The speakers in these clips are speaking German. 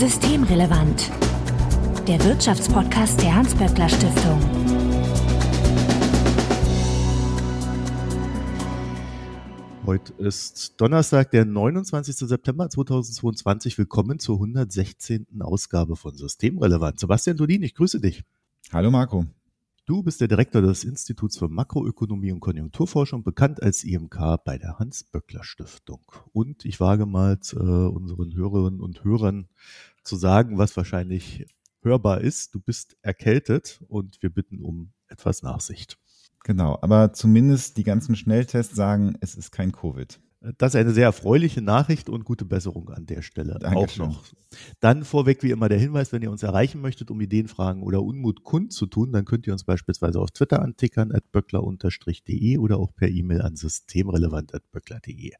Systemrelevant. Der Wirtschaftspodcast der Hans-Böckler Stiftung. Heute ist Donnerstag, der 29. September 2022. Willkommen zur 116. Ausgabe von Systemrelevant. Sebastian Dolin, ich grüße dich. Hallo Marco. Du bist der Direktor des Instituts für Makroökonomie und Konjunkturforschung, bekannt als IMK bei der Hans-Böckler-Stiftung. Und ich wage mal äh, unseren Hörerinnen und Hörern zu sagen, was wahrscheinlich hörbar ist. Du bist erkältet und wir bitten um etwas Nachsicht. Genau, aber zumindest die ganzen Schnelltests sagen, es ist kein Covid. Das ist eine sehr erfreuliche Nachricht und gute Besserung an der Stelle Dankeschön. auch noch. Dann vorweg wie immer der Hinweis, wenn ihr uns erreichen möchtet, um Ideen, Fragen oder Unmut kundzutun, dann könnt ihr uns beispielsweise auf Twitter antickern, at böckler-de oder auch per E-Mail an systemrelevant.böckler.de.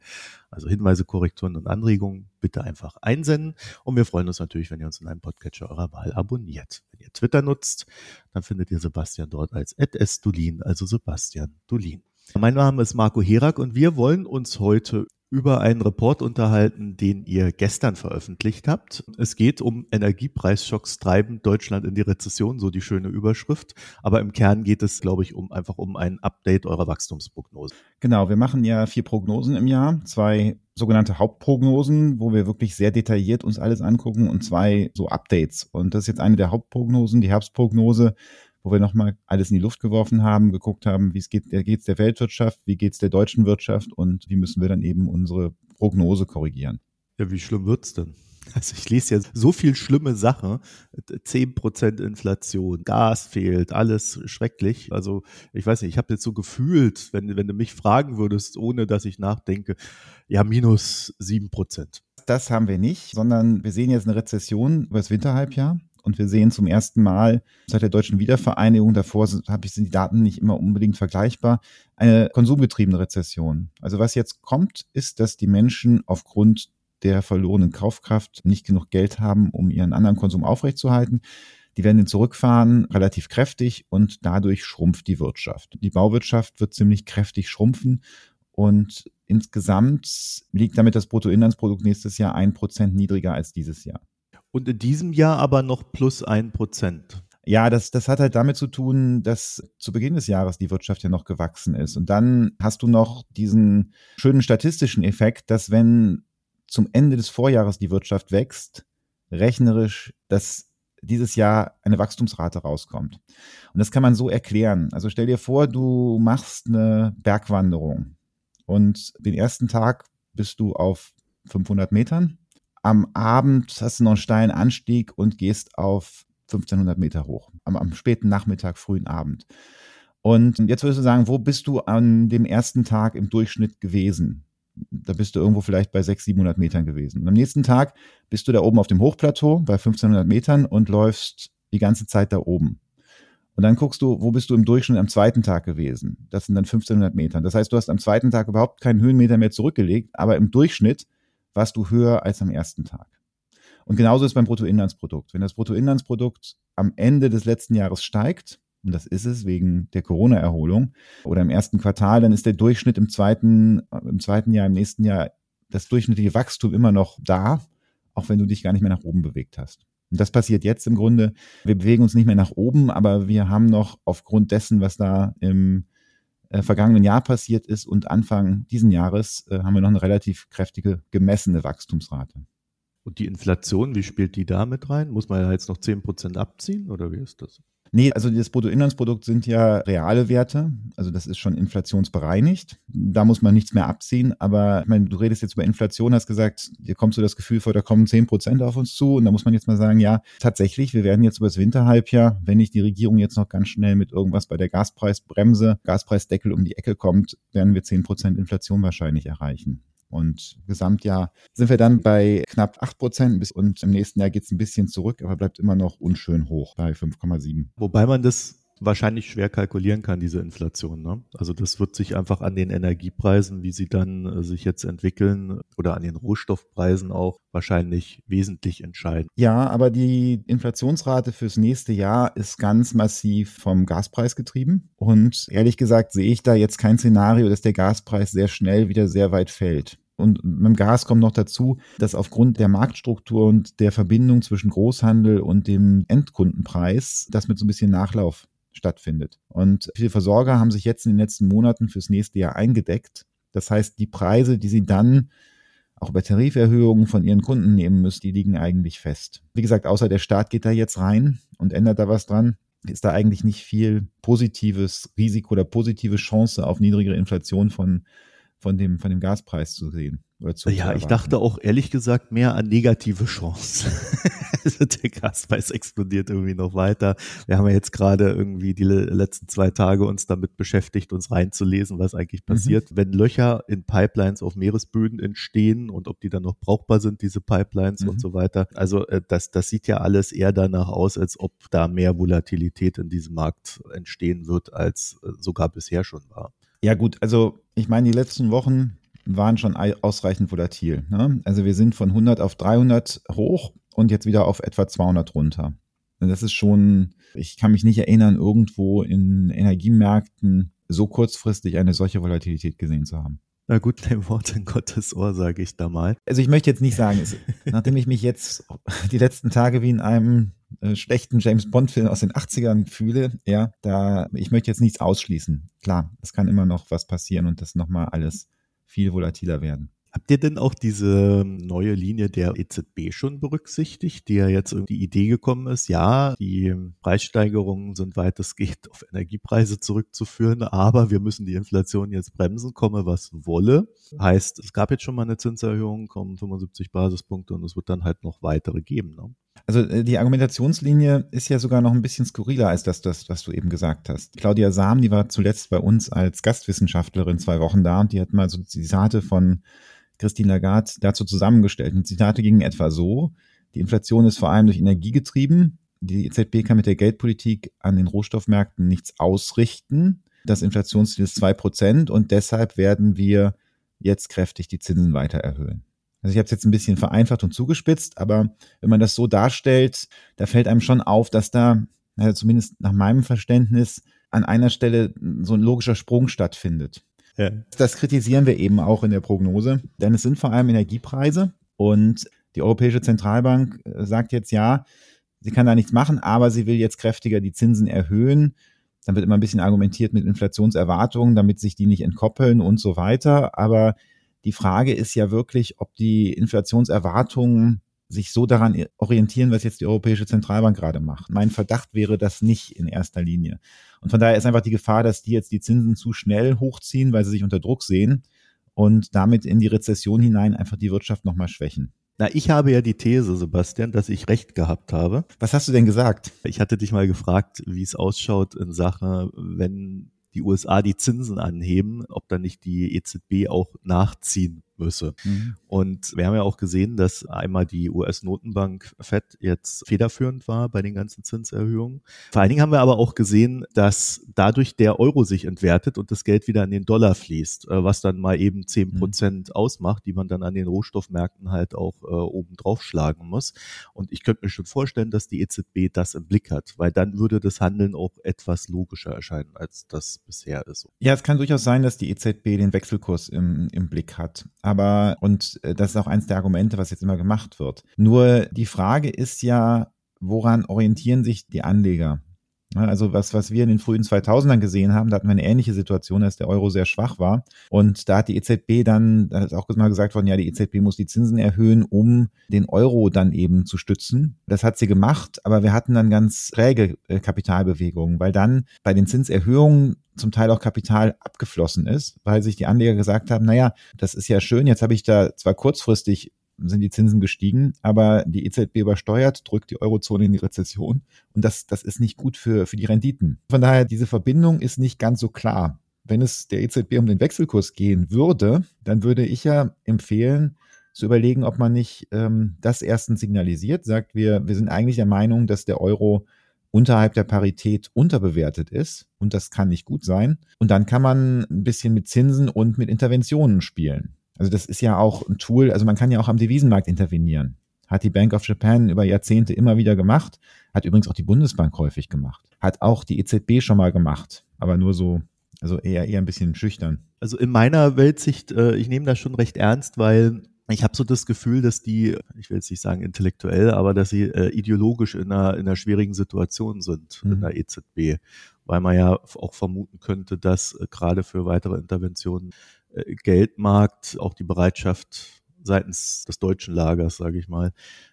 Also Hinweise, Korrekturen und Anregungen bitte einfach einsenden und wir freuen uns natürlich, wenn ihr uns in einem Podcatcher eurer Wahl abonniert. Wenn ihr Twitter nutzt, dann findet ihr Sebastian dort als @sdulin, also Sebastian Dulin. Mein Name ist Marco Herak und wir wollen uns heute über einen Report unterhalten, den ihr gestern veröffentlicht habt. Es geht um Energiepreisschocks treiben Deutschland in die Rezession, so die schöne Überschrift. Aber im Kern geht es, glaube ich, um einfach um ein Update eurer Wachstumsprognose. Genau, wir machen ja vier Prognosen im Jahr, zwei sogenannte Hauptprognosen, wo wir wirklich sehr detailliert uns alles angucken und zwei so Updates. Und das ist jetzt eine der Hauptprognosen, die Herbstprognose wo wir nochmal alles in die Luft geworfen haben, geguckt haben, wie es geht, geht's der Weltwirtschaft, wie geht's der deutschen Wirtschaft und wie müssen wir dann eben unsere Prognose korrigieren. Ja, wie schlimm wird's denn? Also ich lese ja so viel schlimme Sachen. 10% Inflation, Gas fehlt, alles schrecklich. Also ich weiß nicht, ich habe jetzt so gefühlt, wenn, wenn du mich fragen würdest, ohne dass ich nachdenke, ja, minus 7%. Das haben wir nicht, sondern wir sehen jetzt eine Rezession über das Winterhalbjahr. Und wir sehen zum ersten Mal seit der deutschen Wiedervereinigung, davor sind, ich, sind die Daten nicht immer unbedingt vergleichbar, eine konsumgetriebene Rezession. Also was jetzt kommt, ist, dass die Menschen aufgrund der verlorenen Kaufkraft nicht genug Geld haben, um ihren anderen Konsum aufrechtzuerhalten. Die werden den zurückfahren, relativ kräftig und dadurch schrumpft die Wirtschaft. Die Bauwirtschaft wird ziemlich kräftig schrumpfen und insgesamt liegt damit das Bruttoinlandsprodukt nächstes Jahr ein Prozent niedriger als dieses Jahr. Und in diesem Jahr aber noch plus ein Prozent. Ja, das, das hat halt damit zu tun, dass zu Beginn des Jahres die Wirtschaft ja noch gewachsen ist. Und dann hast du noch diesen schönen statistischen Effekt, dass wenn zum Ende des Vorjahres die Wirtschaft wächst, rechnerisch, dass dieses Jahr eine Wachstumsrate rauskommt. Und das kann man so erklären. Also stell dir vor, du machst eine Bergwanderung und den ersten Tag bist du auf 500 Metern am Abend hast du noch einen steilen Anstieg und gehst auf 1500 Meter hoch. Am, am späten Nachmittag, frühen Abend. Und jetzt würdest du sagen, wo bist du an dem ersten Tag im Durchschnitt gewesen? Da bist du irgendwo vielleicht bei 600, 700 Metern gewesen. Und am nächsten Tag bist du da oben auf dem Hochplateau bei 1500 Metern und läufst die ganze Zeit da oben. Und dann guckst du, wo bist du im Durchschnitt am zweiten Tag gewesen? Das sind dann 1500 Metern. Das heißt, du hast am zweiten Tag überhaupt keinen Höhenmeter mehr zurückgelegt, aber im Durchschnitt warst du höher als am ersten Tag. Und genauso ist beim Bruttoinlandsprodukt. Wenn das Bruttoinlandsprodukt am Ende des letzten Jahres steigt, und das ist es wegen der Corona-Erholung, oder im ersten Quartal, dann ist der Durchschnitt im zweiten, im zweiten Jahr, im nächsten Jahr, das durchschnittliche Wachstum immer noch da, auch wenn du dich gar nicht mehr nach oben bewegt hast. Und das passiert jetzt im Grunde. Wir bewegen uns nicht mehr nach oben, aber wir haben noch aufgrund dessen, was da im äh, vergangenen Jahr passiert ist und Anfang diesen Jahres äh, haben wir noch eine relativ kräftige gemessene Wachstumsrate. Und die Inflation, wie spielt die da mit rein? Muss man ja jetzt noch 10 Prozent abziehen oder wie ist das? Nee, also das Bruttoinlandsprodukt sind ja reale Werte. Also das ist schon inflationsbereinigt. Da muss man nichts mehr abziehen. Aber ich meine, du redest jetzt über Inflation, hast gesagt, dir kommst du das Gefühl vor, da kommen 10 Prozent auf uns zu. Und da muss man jetzt mal sagen, ja, tatsächlich, wir werden jetzt über das Winterhalbjahr, wenn nicht die Regierung jetzt noch ganz schnell mit irgendwas bei der Gaspreisbremse, Gaspreisdeckel um die Ecke kommt, werden wir 10 Prozent Inflation wahrscheinlich erreichen. Und Gesamtjahr sind wir dann bei knapp 8 Prozent und im nächsten Jahr geht es ein bisschen zurück, aber bleibt immer noch unschön hoch bei 5,7. Wobei man das wahrscheinlich schwer kalkulieren kann, diese Inflation. Ne? Also das wird sich einfach an den Energiepreisen, wie sie dann äh, sich jetzt entwickeln oder an den Rohstoffpreisen auch wahrscheinlich wesentlich entscheiden. Ja, aber die Inflationsrate fürs nächste Jahr ist ganz massiv vom Gaspreis getrieben. Und ehrlich gesagt sehe ich da jetzt kein Szenario, dass der Gaspreis sehr schnell wieder sehr weit fällt. Und mit dem Gas kommt noch dazu, dass aufgrund der Marktstruktur und der Verbindung zwischen Großhandel und dem Endkundenpreis das mit so ein bisschen Nachlauf stattfindet. Und viele Versorger haben sich jetzt in den letzten Monaten fürs nächste Jahr eingedeckt. Das heißt, die Preise, die sie dann auch bei Tariferhöhungen von ihren Kunden nehmen müssen, die liegen eigentlich fest. Wie gesagt, außer der Staat geht da jetzt rein und ändert da was dran, ist da eigentlich nicht viel positives Risiko oder positive Chance auf niedrigere Inflation von, von, dem, von dem Gaspreis zu sehen. Ja, ich dachte auch ehrlich gesagt mehr an negative Chancen. also der Gaspreis explodiert irgendwie noch weiter. Wir haben ja jetzt gerade irgendwie die letzten zwei Tage uns damit beschäftigt, uns reinzulesen, was eigentlich mhm. passiert, mhm. wenn Löcher in Pipelines auf Meeresböden entstehen und ob die dann noch brauchbar sind, diese Pipelines mhm. und so weiter. Also äh, das, das sieht ja alles eher danach aus, als ob da mehr Volatilität in diesem Markt entstehen wird, als äh, sogar bisher schon war. Ja gut, also ich meine, die letzten Wochen waren schon ausreichend volatil. Ne? Also wir sind von 100 auf 300 hoch und jetzt wieder auf etwa 200 runter. Das ist schon, ich kann mich nicht erinnern, irgendwo in Energiemärkten so kurzfristig eine solche Volatilität gesehen zu haben. Na gut, ein Wort in Gottes Ohr, sage ich da mal. Also ich möchte jetzt nicht sagen, es, nachdem ich mich jetzt die letzten Tage wie in einem äh, schlechten James Bond-Film aus den 80ern fühle, ja, da, ich möchte jetzt nichts ausschließen. Klar, es kann immer noch was passieren und das nochmal alles viel volatiler werden. Habt ihr denn auch diese neue Linie der EZB schon berücksichtigt, die ja jetzt irgendwie die Idee gekommen ist, ja, die Preissteigerungen sind weitestgehend auf Energiepreise zurückzuführen, aber wir müssen die Inflation jetzt bremsen, komme was wolle. Heißt, es gab jetzt schon mal eine Zinserhöhung, kommen 75 Basispunkte und es wird dann halt noch weitere geben. Ne? Also äh, die Argumentationslinie ist ja sogar noch ein bisschen skurriler als das, das, was du eben gesagt hast. Claudia Sam, die war zuletzt bei uns als Gastwissenschaftlerin zwei Wochen da und die hat mal so Zitate von Christine Lagarde dazu zusammengestellt. Und Zitate gingen etwa so, die Inflation ist vor allem durch Energie getrieben. Die EZB kann mit der Geldpolitik an den Rohstoffmärkten nichts ausrichten. Das Inflationsziel ist zwei Prozent und deshalb werden wir jetzt kräftig die Zinsen weiter erhöhen. Also ich habe es jetzt ein bisschen vereinfacht und zugespitzt, aber wenn man das so darstellt, da fällt einem schon auf, dass da, also zumindest nach meinem Verständnis, an einer Stelle so ein logischer Sprung stattfindet. Ja. Das kritisieren wir eben auch in der Prognose, denn es sind vor allem Energiepreise und die Europäische Zentralbank äh, sagt jetzt ja, sie kann da nichts machen, aber sie will jetzt kräftiger die Zinsen erhöhen. Dann wird immer ein bisschen argumentiert mit Inflationserwartungen, damit sich die nicht entkoppeln und so weiter. Aber die Frage ist ja wirklich, ob die Inflationserwartungen sich so daran orientieren, was jetzt die Europäische Zentralbank gerade macht. Mein Verdacht wäre das nicht in erster Linie. Und von daher ist einfach die Gefahr, dass die jetzt die Zinsen zu schnell hochziehen, weil sie sich unter Druck sehen und damit in die Rezession hinein einfach die Wirtschaft nochmal schwächen. Na, ich habe ja die These, Sebastian, dass ich recht gehabt habe. Was hast du denn gesagt? Ich hatte dich mal gefragt, wie es ausschaut in Sache, wenn die USA die Zinsen anheben, ob dann nicht die EZB auch nachziehen müsse. Mhm. Und wir haben ja auch gesehen, dass einmal die US-Notenbank Fed jetzt federführend war bei den ganzen Zinserhöhungen. Vor allen Dingen haben wir aber auch gesehen, dass dadurch der Euro sich entwertet und das Geld wieder an den Dollar fließt, äh, was dann mal eben zehn mhm. Prozent mhm. ausmacht, die man dann an den Rohstoffmärkten halt auch äh, oben drauf schlagen muss. Und ich könnte mir schon vorstellen, dass die EZB das im Blick hat, weil dann würde das Handeln auch etwas logischer erscheinen, als das bisher ist. Ja, es kann durchaus sein, dass die EZB den Wechselkurs im, im Blick hat. Aber, und äh, das ist auch eins der Argumente, was jetzt immer gemacht wird. Nur die Frage ist ja, woran orientieren sich die Anleger? Also was, was wir in den frühen 2000ern gesehen haben, da hatten wir eine ähnliche Situation, als der Euro sehr schwach war. Und da hat die EZB dann, da ist auch mal gesagt worden, ja, die EZB muss die Zinsen erhöhen, um den Euro dann eben zu stützen. Das hat sie gemacht, aber wir hatten dann ganz träge äh, Kapitalbewegungen, weil dann bei den Zinserhöhungen zum Teil auch Kapital abgeflossen ist, weil sich die Anleger gesagt haben, naja, das ist ja schön, jetzt habe ich da zwar kurzfristig sind die Zinsen gestiegen, aber die EZB übersteuert, drückt die Eurozone in die Rezession und das, das ist nicht gut für, für die Renditen. Von daher, diese Verbindung ist nicht ganz so klar. Wenn es der EZB um den Wechselkurs gehen würde, dann würde ich ja empfehlen, zu überlegen, ob man nicht ähm, das erstens signalisiert, sagt, wir, wir sind eigentlich der Meinung, dass der Euro unterhalb der Parität unterbewertet ist und das kann nicht gut sein. Und dann kann man ein bisschen mit Zinsen und mit Interventionen spielen. Also das ist ja auch ein Tool, also man kann ja auch am Devisenmarkt intervenieren. Hat die Bank of Japan über Jahrzehnte immer wieder gemacht, hat übrigens auch die Bundesbank häufig gemacht, hat auch die EZB schon mal gemacht, aber nur so Also eher, eher ein bisschen schüchtern. Also in meiner Weltsicht, äh, ich nehme das schon recht ernst, weil ich habe so das Gefühl, dass die, ich will jetzt nicht sagen intellektuell, aber dass sie äh, ideologisch in einer, in einer schwierigen Situation sind mhm. in der EZB, weil man ja auch vermuten könnte, dass äh, gerade für weitere Interventionen Geldmarkt, auch die Bereitschaft seitens des deutschen Lagers, sage ich mal,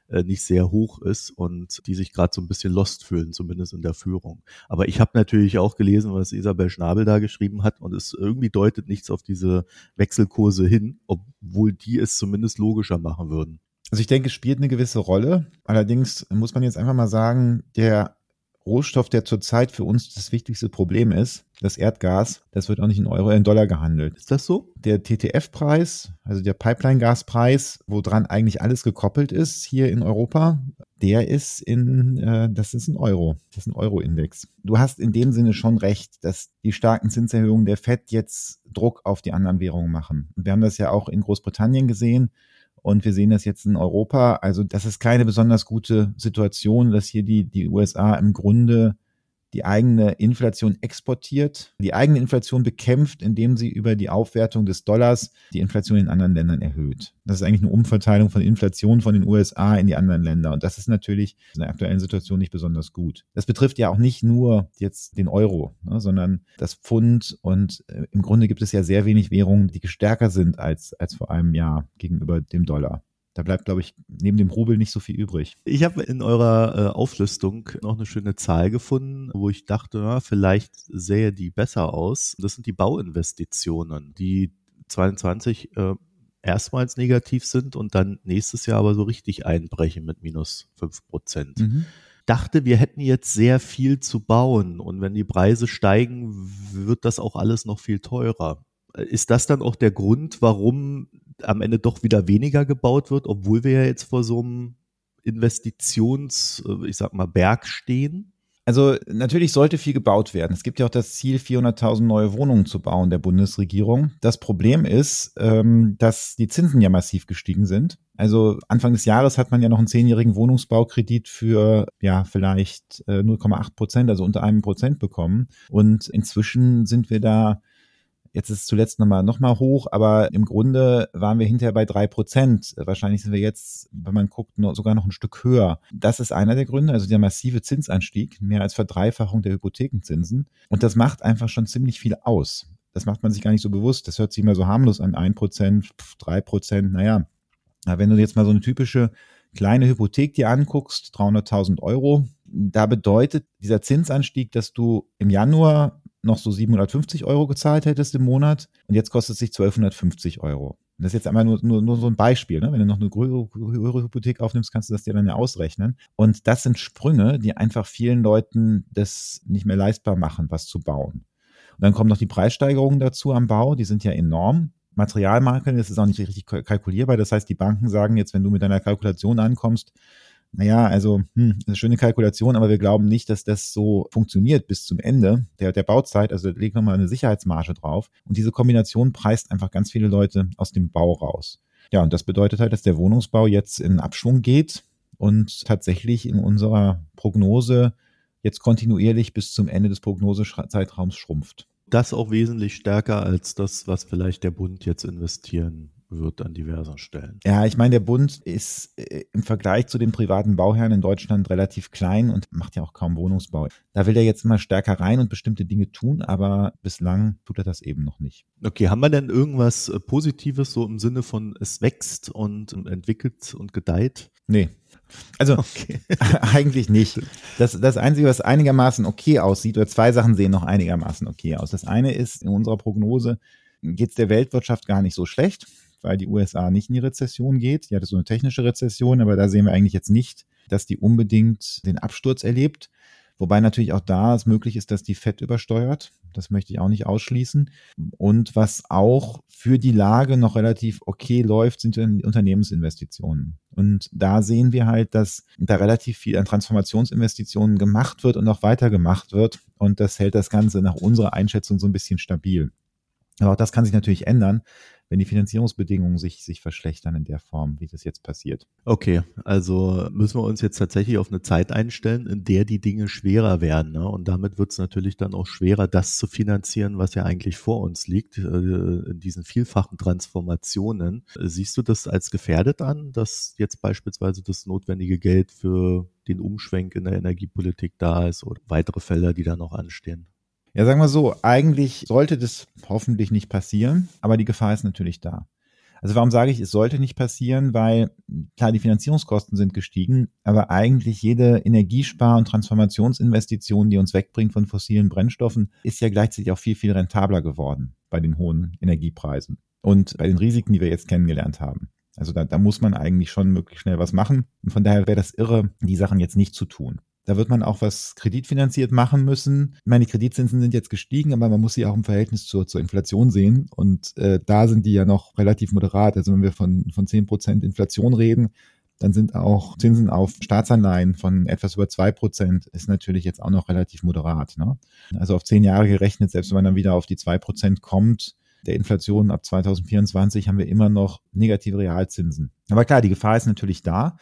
äh, nicht sehr hoch ist und die sich gerade so ein bisschen lost fühlen, zumindest in der Führung. Aber ich habe natürlich auch gelesen, was Isabel Schnabel da geschrieben hat und es irgendwie deutet nichts auf diese Wechselkurse hin, obwohl die es zumindest logischer machen würden. Also ich denke, es spielt eine gewisse Rolle. Allerdings muss man jetzt einfach mal sagen, der Rohstoff, der zurzeit für uns das wichtigste Problem ist, das Erdgas, das wird auch nicht in Euro, in Dollar gehandelt. Ist das so? Der TTF-Preis, also der Pipeline-Gaspreis, woran eigentlich alles gekoppelt ist hier in Europa, der ist in, äh, das ist ein Euro, das ist ein Euro-Index. Du hast in dem Sinne schon recht, dass die starken Zinserhöhungen der FED jetzt Druck auf die anderen Währungen machen. Und wir haben das ja auch in Großbritannien gesehen. Und wir sehen das jetzt in Europa. Also das ist keine besonders gute Situation, dass hier die, die USA im Grunde die eigene Inflation exportiert, die eigene Inflation bekämpft, indem sie über die Aufwertung des Dollars die Inflation in anderen Ländern erhöht. Das ist eigentlich eine Umverteilung von Inflation von den USA in die anderen Länder. Und das ist natürlich in der aktuellen Situation nicht besonders gut. Das betrifft ja auch nicht nur jetzt den Euro, ne, sondern das Pfund. Und äh, im Grunde gibt es ja sehr wenig Währungen, die stärker sind als, als vor einem Jahr gegenüber dem Dollar. Da bleibt, glaube ich, neben dem Rubel nicht so viel übrig. Ich habe in eurer äh, Auflistung noch eine schöne Zahl gefunden, wo ich dachte, na, vielleicht sähe die besser aus. Das sind die Bauinvestitionen, die 22 äh, erstmals negativ sind und dann nächstes Jahr aber so richtig einbrechen mit minus fünf Prozent. Mhm dachte, wir hätten jetzt sehr viel zu bauen und wenn die Preise steigen, wird das auch alles noch viel teurer. Ist das dann auch der Grund, warum am Ende doch wieder weniger gebaut wird, obwohl wir ja jetzt vor so einem Investitions, äh, ich sag mal, Berg stehen? Also natürlich sollte viel gebaut werden. Es gibt ja auch das Ziel, 400.000 neue Wohnungen zu bauen der Bundesregierung. Das Problem ist, ähm, dass die Zinsen ja massiv gestiegen sind. Also Anfang des Jahres hat man ja noch einen zehnjährigen Wohnungsbaukredit für ja vielleicht 0,8 äh, Prozent, also unter einem Prozent bekommen. Und inzwischen sind wir da Jetzt ist es zuletzt nochmal noch mal hoch, aber im Grunde waren wir hinterher bei drei Prozent. Wahrscheinlich sind wir jetzt, wenn man guckt, noch, sogar noch ein Stück höher. Das ist einer der Gründe, also der massive Zinsanstieg, mehr als Verdreifachung der Hypothekenzinsen. Und das macht einfach schon ziemlich viel aus. Das macht man sich gar nicht so bewusst. Das hört sich immer so harmlos an. Ein Prozent, drei Prozent, naja. Wenn du jetzt mal so eine typische kleine Hypothek dir anguckst, 300.000 Euro, da bedeutet dieser Zinsanstieg, dass du im Januar noch so 750 Euro gezahlt hättest im Monat und jetzt kostet es sich 1250 Euro. Das ist jetzt einmal nur, nur, nur so ein Beispiel. Ne? Wenn du noch eine höhere Hypothek aufnimmst, kannst du das dir dann ja ausrechnen. Und das sind Sprünge, die einfach vielen Leuten das nicht mehr leistbar machen, was zu bauen. Und dann kommen noch die Preissteigerungen dazu am Bau, die sind ja enorm. Materialmarken, das ist auch nicht richtig kalkulierbar. Das heißt, die Banken sagen jetzt, wenn du mit deiner Kalkulation ankommst, naja, also hm, eine schöne Kalkulation, aber wir glauben nicht, dass das so funktioniert bis zum Ende der, der Bauzeit. Also da legt nochmal eine Sicherheitsmarge drauf. Und diese Kombination preist einfach ganz viele Leute aus dem Bau raus. Ja, und das bedeutet halt, dass der Wohnungsbau jetzt in Abschwung geht und tatsächlich in unserer Prognose jetzt kontinuierlich bis zum Ende des Prognosezeitraums schrumpft. Das auch wesentlich stärker als das, was vielleicht der Bund jetzt investieren wird an diversen Stellen. Ja, ich meine, der Bund ist äh, im Vergleich zu den privaten Bauherren in Deutschland relativ klein und macht ja auch kaum Wohnungsbau. Da will er jetzt immer stärker rein und bestimmte Dinge tun, aber bislang tut er das eben noch nicht. Okay, haben wir denn irgendwas äh, Positives so im Sinne von es wächst und entwickelt und gedeiht? Nee. Also okay. eigentlich nicht. Das, das Einzige, was einigermaßen okay aussieht, oder zwei Sachen sehen noch einigermaßen okay aus. Das eine ist, in unserer Prognose geht es der Weltwirtschaft gar nicht so schlecht weil die USA nicht in die Rezession geht. Die hatte so eine technische Rezession, aber da sehen wir eigentlich jetzt nicht, dass die unbedingt den Absturz erlebt. Wobei natürlich auch da es möglich ist, dass die Fett übersteuert. Das möchte ich auch nicht ausschließen. Und was auch für die Lage noch relativ okay läuft, sind Unternehmensinvestitionen. Und da sehen wir halt, dass da relativ viel an Transformationsinvestitionen gemacht wird und auch weiter gemacht wird. Und das hält das Ganze nach unserer Einschätzung so ein bisschen stabil. Aber auch das kann sich natürlich ändern, wenn die Finanzierungsbedingungen sich, sich verschlechtern in der Form, wie das jetzt passiert. Okay, also müssen wir uns jetzt tatsächlich auf eine Zeit einstellen, in der die Dinge schwerer werden. Ne? Und damit wird es natürlich dann auch schwerer, das zu finanzieren, was ja eigentlich vor uns liegt, äh, in diesen vielfachen Transformationen. Siehst du das als gefährdet an, dass jetzt beispielsweise das notwendige Geld für den Umschwenk in der Energiepolitik da ist oder weitere Felder, die da noch anstehen? Ja, sagen wir so, eigentlich sollte das hoffentlich nicht passieren, aber die Gefahr ist natürlich da. Also warum sage ich, es sollte nicht passieren? Weil klar, die Finanzierungskosten sind gestiegen, aber eigentlich jede Energiespar- und Transformationsinvestition, die uns wegbringt von fossilen Brennstoffen, ist ja gleichzeitig auch viel, viel rentabler geworden bei den hohen Energiepreisen und bei den Risiken, die wir jetzt kennengelernt haben. Also da, da muss man eigentlich schon möglichst schnell was machen. Und von daher wäre das irre, die Sachen jetzt nicht zu tun. Da wird man auch was kreditfinanziert machen müssen. Ich meine, die Kreditzinsen sind jetzt gestiegen, aber man muss sie auch im Verhältnis zur, zur Inflation sehen. Und äh, da sind die ja noch relativ moderat. Also wenn wir von, von 10 Prozent Inflation reden, dann sind auch Zinsen auf Staatsanleihen von etwas über zwei Prozent ist natürlich jetzt auch noch relativ moderat. Ne? Also auf zehn Jahre gerechnet, selbst wenn man dann wieder auf die zwei Prozent kommt, der Inflation ab 2024 haben wir immer noch negative Realzinsen. Aber klar, die Gefahr ist natürlich da.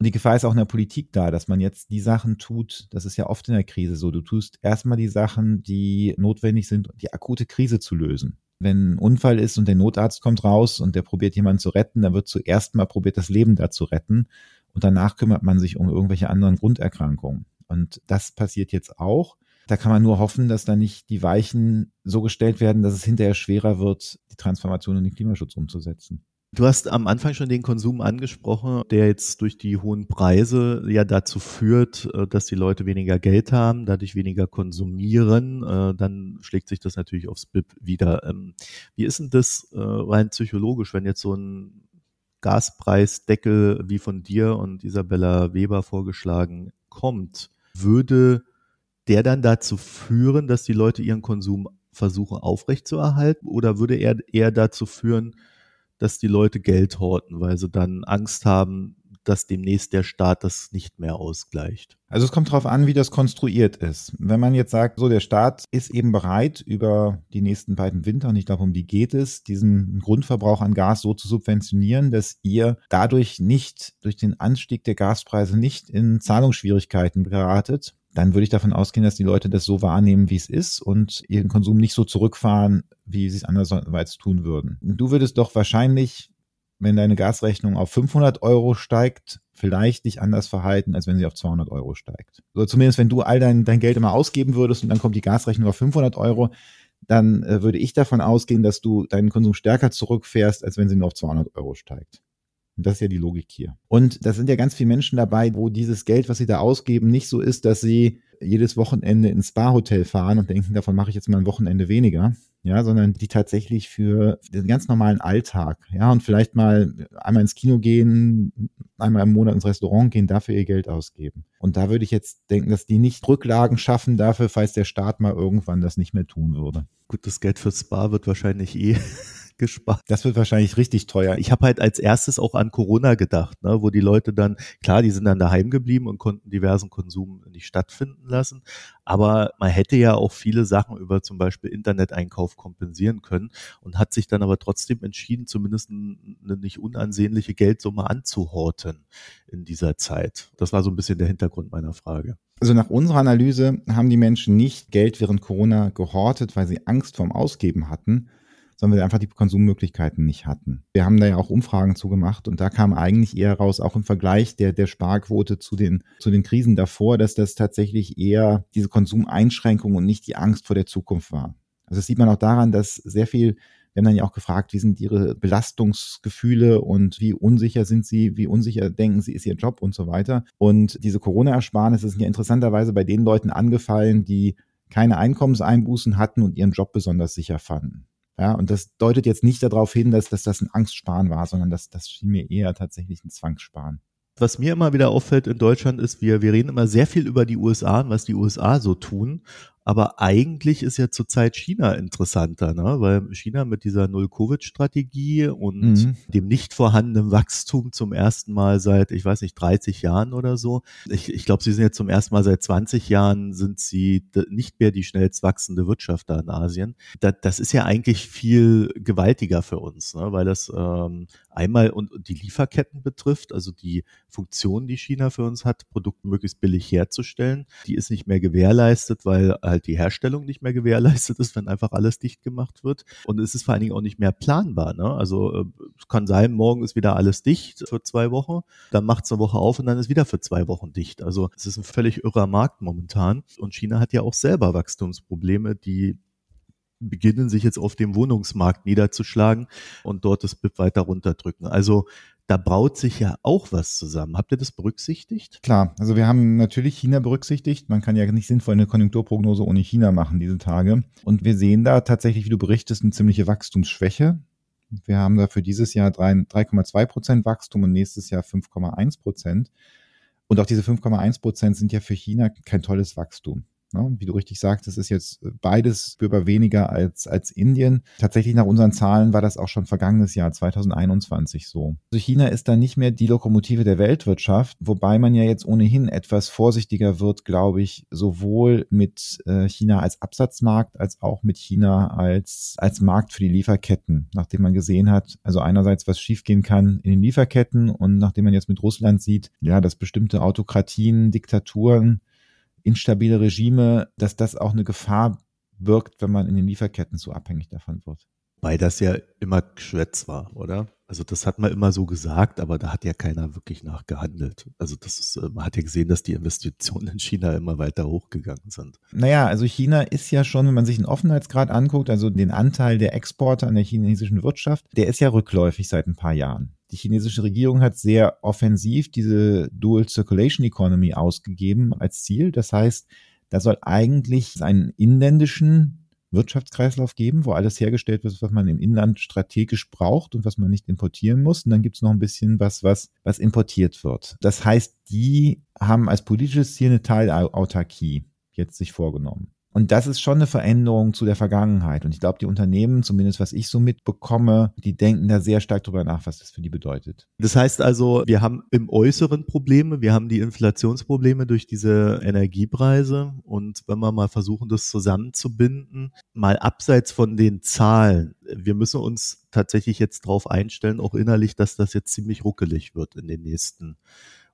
Und die Gefahr ist auch in der Politik da, dass man jetzt die Sachen tut, das ist ja oft in der Krise so, du tust erstmal die Sachen, die notwendig sind, die akute Krise zu lösen. Wenn ein Unfall ist und der Notarzt kommt raus und der probiert jemanden zu retten, dann wird zuerst mal probiert, das Leben da zu retten und danach kümmert man sich um irgendwelche anderen Grunderkrankungen. Und das passiert jetzt auch. Da kann man nur hoffen, dass da nicht die Weichen so gestellt werden, dass es hinterher schwerer wird, die Transformation in den Klimaschutz umzusetzen. Du hast am Anfang schon den Konsum angesprochen, der jetzt durch die hohen Preise ja dazu führt, äh, dass die Leute weniger Geld haben, dadurch weniger konsumieren. Äh, dann schlägt sich das natürlich aufs BIP wieder. Ähm, wie ist denn das äh, rein psychologisch, wenn jetzt so ein Gaspreisdeckel wie von dir und Isabella Weber vorgeschlagen kommt? Würde der dann dazu führen, dass die Leute ihren Konsum versuchen aufrechtzuerhalten oder würde er eher dazu führen, dass die Leute Geld horten, weil sie dann Angst haben, dass demnächst der Staat das nicht mehr ausgleicht. Also es kommt darauf an, wie das konstruiert ist. Wenn man jetzt sagt, so der Staat ist eben bereit, über die nächsten beiden Winter, und ich glaube, um die geht es, diesen Grundverbrauch an Gas so zu subventionieren, dass ihr dadurch nicht, durch den Anstieg der Gaspreise nicht in Zahlungsschwierigkeiten geratet, dann würde ich davon ausgehen, dass die Leute das so wahrnehmen, wie es ist und ihren Konsum nicht so zurückfahren, wie sie es andererseits tun würden. Du würdest doch wahrscheinlich, wenn deine Gasrechnung auf 500 Euro steigt, vielleicht dich anders verhalten, als wenn sie auf 200 Euro steigt. Oder zumindest, wenn du all dein, dein Geld immer ausgeben würdest und dann kommt die Gasrechnung auf 500 Euro, dann äh, würde ich davon ausgehen, dass du deinen Konsum stärker zurückfährst, als wenn sie nur auf 200 Euro steigt. Das ist ja die Logik hier. Und da sind ja ganz viele Menschen dabei, wo dieses Geld, was sie da ausgeben, nicht so ist, dass sie jedes Wochenende ins Spa-Hotel fahren und denken, davon mache ich jetzt mal ein Wochenende weniger, ja, sondern die tatsächlich für den ganz normalen Alltag, ja, und vielleicht mal einmal ins Kino gehen, einmal im Monat ins Restaurant gehen, dafür ihr Geld ausgeben. Und da würde ich jetzt denken, dass die nicht Rücklagen schaffen dafür, falls der Staat mal irgendwann das nicht mehr tun würde. Gut, das Geld für Spa wird wahrscheinlich eh gespart. Das wird wahrscheinlich richtig teuer. Ich habe halt als erstes auch an Corona gedacht, ne, wo die Leute dann, klar, die sind dann daheim geblieben und konnten diversen Konsum nicht stattfinden lassen. Aber man hätte ja auch viele Sachen über zum Beispiel Interneteinkauf kompensieren können und hat sich dann aber trotzdem entschieden, zumindest eine nicht unansehnliche Geldsumme anzuhorten in dieser Zeit. Das war so ein bisschen der Hintergrund meiner Frage. Also nach unserer Analyse haben die Menschen nicht Geld während Corona gehortet, weil sie Angst vorm Ausgeben hatten, sondern wir einfach die Konsummöglichkeiten nicht hatten. Wir haben da ja auch Umfragen zugemacht und da kam eigentlich eher raus, auch im Vergleich der, der Sparquote zu den, zu den Krisen davor, dass das tatsächlich eher diese Konsumeinschränkung und nicht die Angst vor der Zukunft war. Also das sieht man auch daran, dass sehr viel wir haben dann ja auch gefragt, wie sind ihre Belastungsgefühle und wie unsicher sind sie, wie unsicher denken sie, ist ihr Job und so weiter. Und diese Corona-Ersparnisse sind ja interessanterweise bei den Leuten angefallen, die keine Einkommenseinbußen hatten und ihren Job besonders sicher fanden. Ja, und das deutet jetzt nicht darauf hin, dass, dass das ein Angstsparen war, sondern das, das schien mir eher tatsächlich ein Zwangssparen. Was mir immer wieder auffällt in Deutschland ist, wir, wir reden immer sehr viel über die USA und was die USA so tun. Aber eigentlich ist ja zurzeit China interessanter, ne? weil China mit dieser Null-Covid-Strategie und mhm. dem nicht vorhandenen Wachstum zum ersten Mal seit, ich weiß nicht, 30 Jahren oder so. Ich, ich glaube, sie sind jetzt zum ersten Mal seit 20 Jahren sind sie nicht mehr die schnellst wachsende Wirtschaft da in Asien. Das, das ist ja eigentlich viel gewaltiger für uns, ne? weil das ähm, einmal und, und die Lieferketten betrifft, also die Funktion, die China für uns hat, Produkte möglichst billig herzustellen, die ist nicht mehr gewährleistet, weil halt die Herstellung nicht mehr gewährleistet ist, wenn einfach alles dicht gemacht wird. Und es ist vor allen Dingen auch nicht mehr planbar. Ne? Also äh, es kann sein, morgen ist wieder alles dicht für zwei Wochen, dann macht es eine Woche auf und dann ist wieder für zwei Wochen dicht. Also es ist ein völlig irrer Markt momentan. Und China hat ja auch selber Wachstumsprobleme, die beginnen sich jetzt auf dem Wohnungsmarkt niederzuschlagen und dort das BIP weiter runterdrücken. Also da braut sich ja auch was zusammen. Habt ihr das berücksichtigt? Klar, also wir haben natürlich China berücksichtigt. Man kann ja nicht sinnvoll eine Konjunkturprognose ohne China machen diese Tage. Und wir sehen da tatsächlich, wie du berichtest, eine ziemliche Wachstumsschwäche. Wir haben da für dieses Jahr 3,2 Prozent Wachstum und nächstes Jahr 5,1 Prozent. Und auch diese 5,1 Prozent sind ja für China kein tolles Wachstum. Ne? Wie du richtig sagst, es ist jetzt beides spürbar weniger als, als Indien. Tatsächlich nach unseren Zahlen war das auch schon vergangenes Jahr 2021 so. Also China ist da nicht mehr die Lokomotive der Weltwirtschaft, wobei man ja jetzt ohnehin etwas vorsichtiger wird, glaube ich, sowohl mit äh, China als Absatzmarkt als auch mit China als, als Markt für die Lieferketten, nachdem man gesehen hat, also einerseits was schiefgehen kann in den Lieferketten und nachdem man jetzt mit Russland sieht, ja, dass bestimmte Autokratien, Diktaturen instabile Regime, dass das auch eine Gefahr birgt, wenn man in den Lieferketten so abhängig davon wird. Weil das ja immer Geschwätz war, oder? Also das hat man immer so gesagt, aber da hat ja keiner wirklich nachgehandelt. Also das ist, äh, man hat ja gesehen, dass die Investitionen in China immer weiter hochgegangen sind. Naja, also China ist ja schon, wenn man sich den Offenheitsgrad anguckt, also den Anteil der Exporte an der chinesischen Wirtschaft, der ist ja rückläufig seit ein paar Jahren. Die chinesische Regierung hat sehr offensiv diese Dual Circulation Economy ausgegeben als Ziel. Das heißt, da soll eigentlich einen inländischen Wirtschaftskreislauf geben, wo alles hergestellt wird, was man im Inland strategisch braucht und was man nicht importieren muss. Und dann gibt es noch ein bisschen was, was, was importiert wird. Das heißt, die haben als politisches Ziel eine Teilautarkie jetzt sich vorgenommen. Und das ist schon eine Veränderung zu der Vergangenheit. Und ich glaube, die Unternehmen, zumindest was ich so mitbekomme, die denken da sehr stark drüber nach, was das für die bedeutet. Das heißt also, wir haben im Äußeren Probleme, wir haben die Inflationsprobleme durch diese Energiepreise. Und wenn wir mal versuchen, das zusammenzubinden, mal abseits von den Zahlen, wir müssen uns tatsächlich jetzt darauf einstellen, auch innerlich, dass das jetzt ziemlich ruckelig wird in den nächsten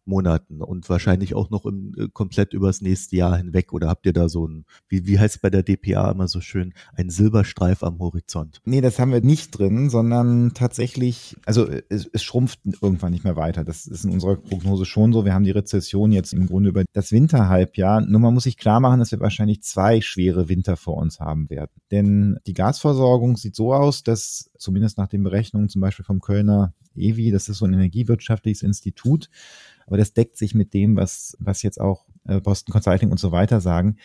Monaten und wahrscheinlich auch noch im, äh, komplett übers nächste Jahr hinweg? Oder habt ihr da so ein, wie, wie heißt es bei der DPA immer so schön, ein Silberstreif am Horizont? Nee, das haben wir nicht drin, sondern tatsächlich, also es, es schrumpft irgendwann nicht mehr weiter. Das ist in unserer Prognose schon so. Wir haben die Rezession jetzt im Grunde über das Winterhalbjahr. Nur man muss sich klar machen, dass wir wahrscheinlich zwei schwere Winter vor uns haben werden. Denn die Gasversorgung sieht so aus, dass zumindest nach den Berechnungen zum Beispiel vom Kölner EWI, das ist so ein energiewirtschaftliches Institut, aber das deckt sich mit dem, was, was jetzt auch äh, Boston Consulting und so weiter sagen,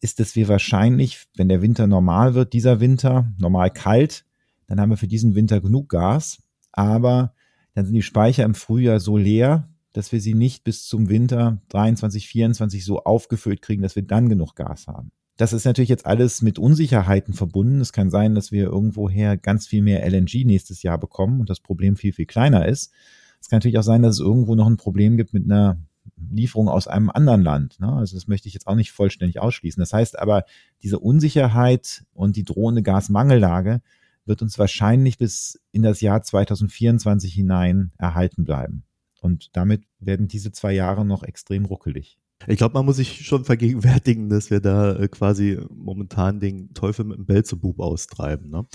ist, dass wir wahrscheinlich, wenn der Winter normal wird, dieser Winter normal kalt, dann haben wir für diesen Winter genug Gas, aber dann sind die Speicher im Frühjahr so leer, dass wir sie nicht bis zum Winter 23, 24 so aufgefüllt kriegen, dass wir dann genug Gas haben. Das ist natürlich jetzt alles mit Unsicherheiten verbunden. Es kann sein, dass wir irgendwoher ganz viel mehr LNG nächstes Jahr bekommen und das Problem viel, viel kleiner ist. Es kann natürlich auch sein, dass es irgendwo noch ein Problem gibt mit einer Lieferung aus einem anderen Land. Ne? Also das möchte ich jetzt auch nicht vollständig ausschließen. Das heißt aber, diese Unsicherheit und die drohende Gasmangellage wird uns wahrscheinlich bis in das Jahr 2024 hinein erhalten bleiben. Und damit werden diese zwei Jahre noch extrem ruckelig. Ich glaube, man muss sich schon vergegenwärtigen, dass wir da äh, quasi momentan den Teufel mit dem Belzebub austreiben. Ne?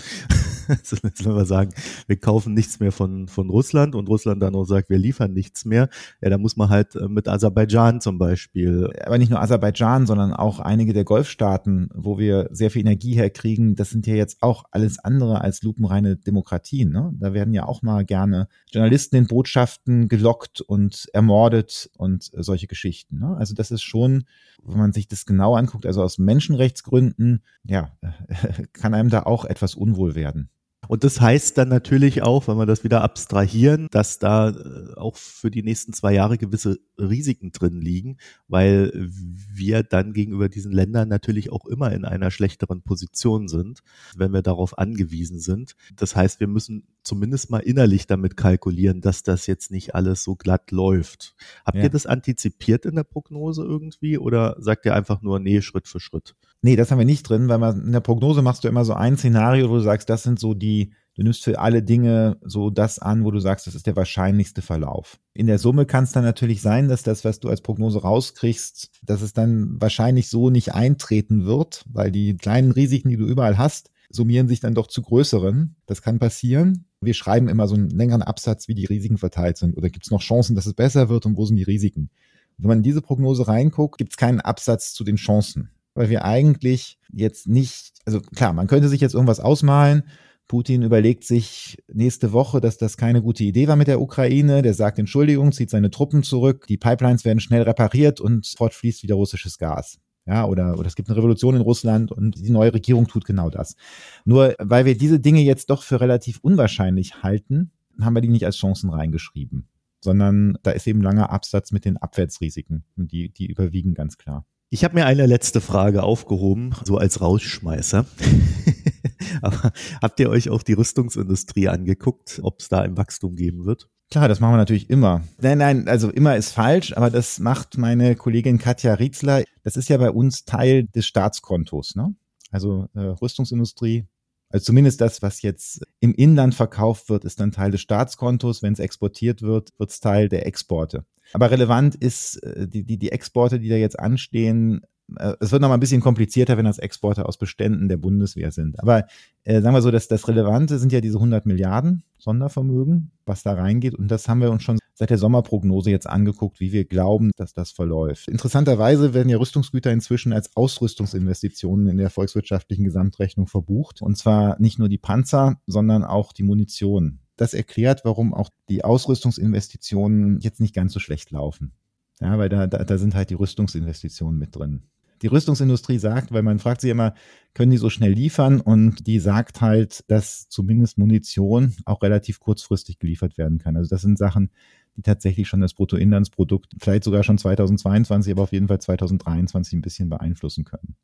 also, wenn wir sagen, wir kaufen nichts mehr von, von Russland und Russland dann auch sagt, wir liefern nichts mehr, ja, da muss man halt äh, mit Aserbaidschan zum Beispiel. Aber nicht nur Aserbaidschan, sondern auch einige der Golfstaaten, wo wir sehr viel Energie herkriegen, das sind ja jetzt auch alles andere als lupenreine Demokratien. Ne? Da werden ja auch mal gerne Journalisten in Botschaften gelockt und ermordet und solche Geschichten. Ne? Also das ist schon, wenn man sich das genau anguckt, also aus Menschenrechtsgründen, ja, kann einem da auch etwas unwohl werden. Und das heißt dann natürlich auch, wenn wir das wieder abstrahieren, dass da äh, auch für die nächsten zwei Jahre gewisse Risiken drin liegen, weil wir dann gegenüber diesen Ländern natürlich auch immer in einer schlechteren Position sind, wenn wir darauf angewiesen sind. Das heißt, wir müssen zumindest mal innerlich damit kalkulieren, dass das jetzt nicht alles so glatt läuft. Habt ja. ihr das antizipiert in der Prognose irgendwie oder sagt ihr einfach nur, nee, Schritt für Schritt? Nee, das haben wir nicht drin, weil man in der Prognose machst du immer so ein Szenario, wo du sagst, das sind so die Du nimmst für alle Dinge so das an, wo du sagst, das ist der wahrscheinlichste Verlauf. In der Summe kann es dann natürlich sein, dass das, was du als Prognose rauskriegst, dass es dann wahrscheinlich so nicht eintreten wird, weil die kleinen Risiken, die du überall hast, summieren sich dann doch zu größeren. Das kann passieren. Wir schreiben immer so einen längeren Absatz, wie die Risiken verteilt sind. Oder gibt es noch Chancen, dass es besser wird und wo sind die Risiken? Wenn man in diese Prognose reinguckt, gibt es keinen Absatz zu den Chancen. Weil wir eigentlich jetzt nicht, also klar, man könnte sich jetzt irgendwas ausmalen, Putin überlegt sich nächste Woche, dass das keine gute Idee war mit der Ukraine. Der sagt Entschuldigung, zieht seine Truppen zurück, die Pipelines werden schnell repariert und fortfließt wieder russisches Gas. Ja, oder, oder es gibt eine Revolution in Russland und die neue Regierung tut genau das. Nur weil wir diese Dinge jetzt doch für relativ unwahrscheinlich halten, haben wir die nicht als Chancen reingeschrieben, sondern da ist eben langer Absatz mit den Abwärtsrisiken und die, die überwiegen ganz klar. Ich habe mir eine letzte Frage aufgehoben, so als Rausschmeißer. Aber habt ihr euch auch die Rüstungsindustrie angeguckt, ob es da ein Wachstum geben wird? Klar, das machen wir natürlich immer. Nein, nein, also immer ist falsch, aber das macht meine Kollegin Katja Rietzler. Das ist ja bei uns Teil des Staatskontos, ne? Also äh, Rüstungsindustrie, also zumindest das, was jetzt im Inland verkauft wird, ist dann Teil des Staatskontos. Wenn es exportiert wird, wird es Teil der Exporte. Aber relevant ist äh, die, die, die Exporte, die da jetzt anstehen, es wird noch mal ein bisschen komplizierter, wenn das Exporte aus Beständen der Bundeswehr sind. Aber äh, sagen wir so, dass das Relevante sind ja diese 100 Milliarden Sondervermögen, was da reingeht. Und das haben wir uns schon seit der Sommerprognose jetzt angeguckt, wie wir glauben, dass das verläuft. Interessanterweise werden ja Rüstungsgüter inzwischen als Ausrüstungsinvestitionen in der volkswirtschaftlichen Gesamtrechnung verbucht. Und zwar nicht nur die Panzer, sondern auch die Munition. Das erklärt, warum auch die Ausrüstungsinvestitionen jetzt nicht ganz so schlecht laufen. Ja, weil da, da, da sind halt die Rüstungsinvestitionen mit drin die Rüstungsindustrie sagt, weil man fragt sich immer, können die so schnell liefern? Und die sagt halt, dass zumindest Munition auch relativ kurzfristig geliefert werden kann. Also das sind Sachen, die tatsächlich schon das Bruttoinlandsprodukt, vielleicht sogar schon 2022, aber auf jeden Fall 2023 ein bisschen beeinflussen können.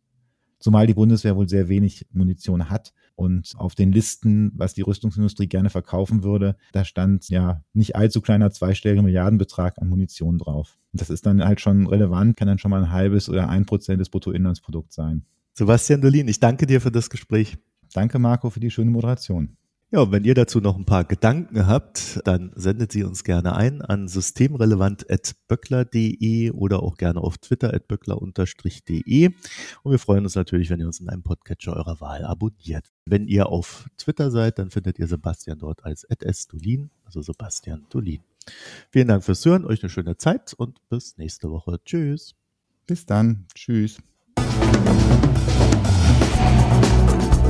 Zumal die Bundeswehr wohl sehr wenig Munition hat und auf den Listen, was die Rüstungsindustrie gerne verkaufen würde, da stand ja nicht allzu kleiner zweistelliger Milliardenbetrag an Munition drauf. Und das ist dann halt schon relevant, kann dann schon mal ein halbes oder ein Prozent des Bruttoinlandsprodukts sein. Sebastian Dolin, ich danke dir für das Gespräch. Danke, Marco, für die schöne Moderation. Ja, und wenn ihr dazu noch ein paar Gedanken habt, dann sendet sie uns gerne ein an systemrelevant.böckler.de oder auch gerne auf Twitter at böckler-de. Und wir freuen uns natürlich, wenn ihr uns in einem Podcatcher eurer Wahl abonniert. Wenn ihr auf Twitter seid, dann findet ihr Sebastian dort als @sdolin, also Sebastian Dolin. Vielen Dank fürs Hören, euch eine schöne Zeit und bis nächste Woche. Tschüss. Bis dann. Tschüss.